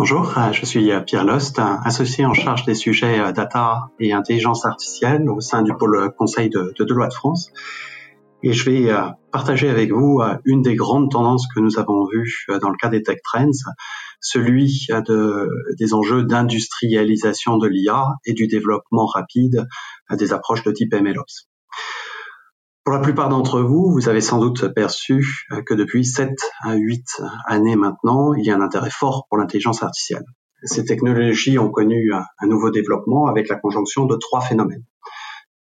Bonjour, euh, je suis euh, Pierre Lost, associé en charge des sujets euh, data et intelligence artificielle au sein du pôle conseil de, de Deloitte France. Et je vais partager avec vous une des grandes tendances que nous avons vues dans le cas des tech trends, celui de, des enjeux d'industrialisation de l'IA et du développement rapide des approches de type MLOps. Pour la plupart d'entre vous, vous avez sans doute perçu euh, que depuis 7 à 8 années maintenant, il y a un intérêt fort pour l'intelligence artificielle. Ces technologies ont connu un nouveau développement avec la conjonction de trois phénomènes.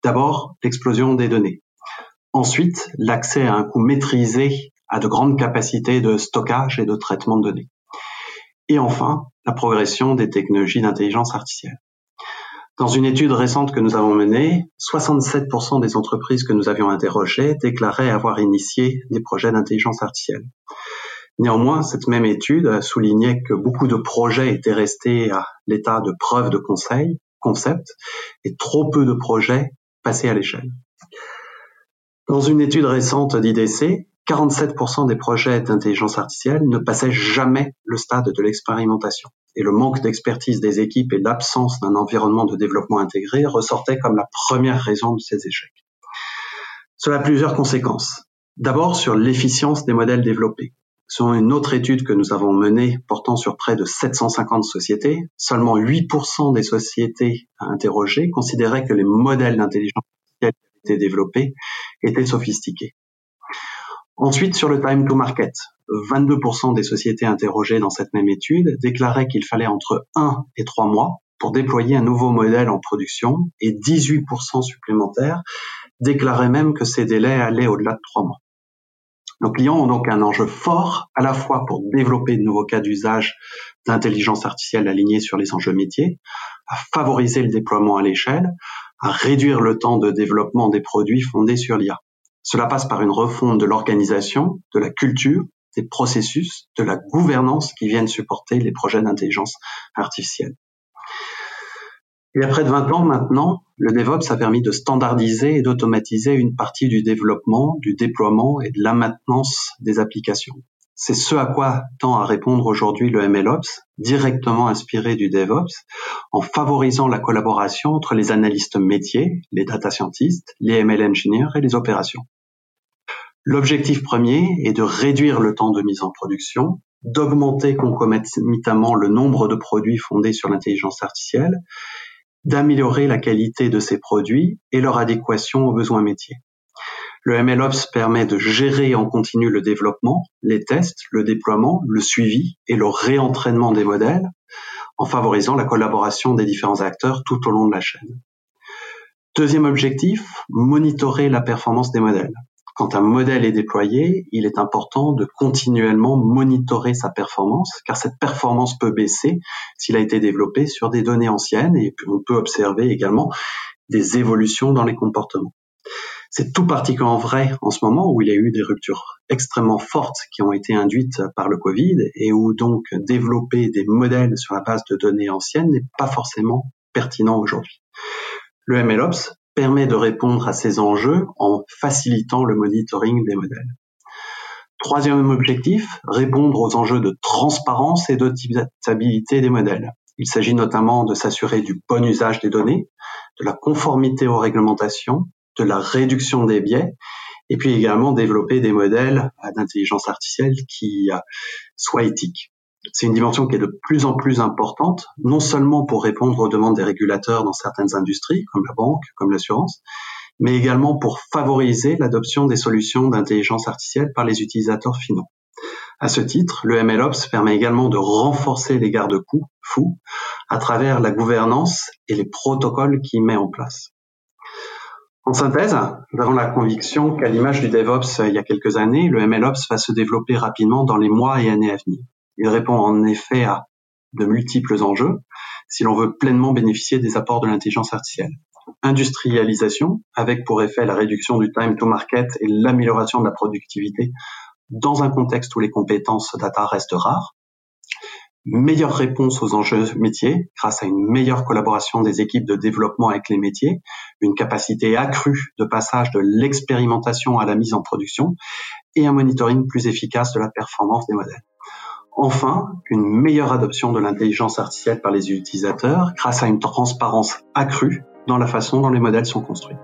D'abord, l'explosion des données. Ensuite, l'accès à un coût maîtrisé à de grandes capacités de stockage et de traitement de données. Et enfin, la progression des technologies d'intelligence artificielle. Dans une étude récente que nous avons menée, 67% des entreprises que nous avions interrogées déclaraient avoir initié des projets d'intelligence artificielle. Néanmoins, cette même étude soulignait que beaucoup de projets étaient restés à l'état de preuve de conseil, concept, et trop peu de projets passaient à l'échelle. Dans une étude récente d'IDC, 47% des projets d'intelligence artificielle ne passaient jamais le stade de l'expérimentation et le manque d'expertise des équipes et l'absence d'un environnement de développement intégré ressortaient comme la première raison de ces échecs. Cela a plusieurs conséquences. D'abord sur l'efficience des modèles développés. Selon une autre étude que nous avons menée portant sur près de 750 sociétés, seulement 8% des sociétés interrogées considéraient que les modèles d'intelligence artificielle développés étaient sophistiqués. Ensuite, sur le time to market, 22% des sociétés interrogées dans cette même étude déclaraient qu'il fallait entre 1 et 3 mois pour déployer un nouveau modèle en production et 18% supplémentaires déclaraient même que ces délais allaient au-delà de 3 mois. Nos clients ont donc un enjeu fort à la fois pour développer de nouveaux cas d'usage d'intelligence artificielle alignés sur les enjeux métiers, à favoriser le déploiement à l'échelle, à réduire le temps de développement des produits fondés sur l'IA. Cela passe par une refonte de l'organisation, de la culture, des processus, de la gouvernance qui viennent supporter les projets d'intelligence artificielle. Il y a près de 20 ans maintenant, le DevOps a permis de standardiser et d'automatiser une partie du développement, du déploiement et de la maintenance des applications. C'est ce à quoi tend à répondre aujourd'hui le MLOps, directement inspiré du DevOps, en favorisant la collaboration entre les analystes métiers, les data scientists, les ML engineers et les opérations. L'objectif premier est de réduire le temps de mise en production, d'augmenter concomitamment le nombre de produits fondés sur l'intelligence artificielle, d'améliorer la qualité de ces produits et leur adéquation aux besoins métiers. Le MLOps permet de gérer en continu le développement, les tests, le déploiement, le suivi et le réentraînement des modèles, en favorisant la collaboration des différents acteurs tout au long de la chaîne. Deuxième objectif, monitorer la performance des modèles. Quand un modèle est déployé, il est important de continuellement monitorer sa performance, car cette performance peut baisser s'il a été développé sur des données anciennes, et on peut observer également des évolutions dans les comportements. C'est tout particulièrement vrai en ce moment où il y a eu des ruptures extrêmement fortes qui ont été induites par le Covid et où donc développer des modèles sur la base de données anciennes n'est pas forcément pertinent aujourd'hui. Le MLOps permet de répondre à ces enjeux en facilitant le monitoring des modèles. Troisième objectif, répondre aux enjeux de transparence et d'optimisabilité des modèles. Il s'agit notamment de s'assurer du bon usage des données, de la conformité aux réglementations, de la réduction des biais, et puis également développer des modèles d'intelligence artificielle qui euh, soient éthiques. C'est une dimension qui est de plus en plus importante, non seulement pour répondre aux demandes des régulateurs dans certaines industries, comme la banque, comme l'assurance, mais également pour favoriser l'adoption des solutions d'intelligence artificielle par les utilisateurs finaux. À ce titre, le MLOps permet également de renforcer les garde-fous fous à travers la gouvernance et les protocoles qu'il met en place. En synthèse, nous avons la conviction qu'à l'image du DevOps il y a quelques années, le MLOps va se développer rapidement dans les mois et années à venir. Il répond en effet à de multiples enjeux si l'on veut pleinement bénéficier des apports de l'intelligence artificielle. Industrialisation, avec pour effet la réduction du time to market et l'amélioration de la productivité dans un contexte où les compétences data restent rares. Meilleure réponse aux enjeux métiers grâce à une meilleure collaboration des équipes de développement avec les métiers, une capacité accrue de passage de l'expérimentation à la mise en production et un monitoring plus efficace de la performance des modèles. Enfin une meilleure adoption de l'intelligence artificielle par les utilisateurs grâce à une transparence accrue dans la façon dont les modèles sont construits.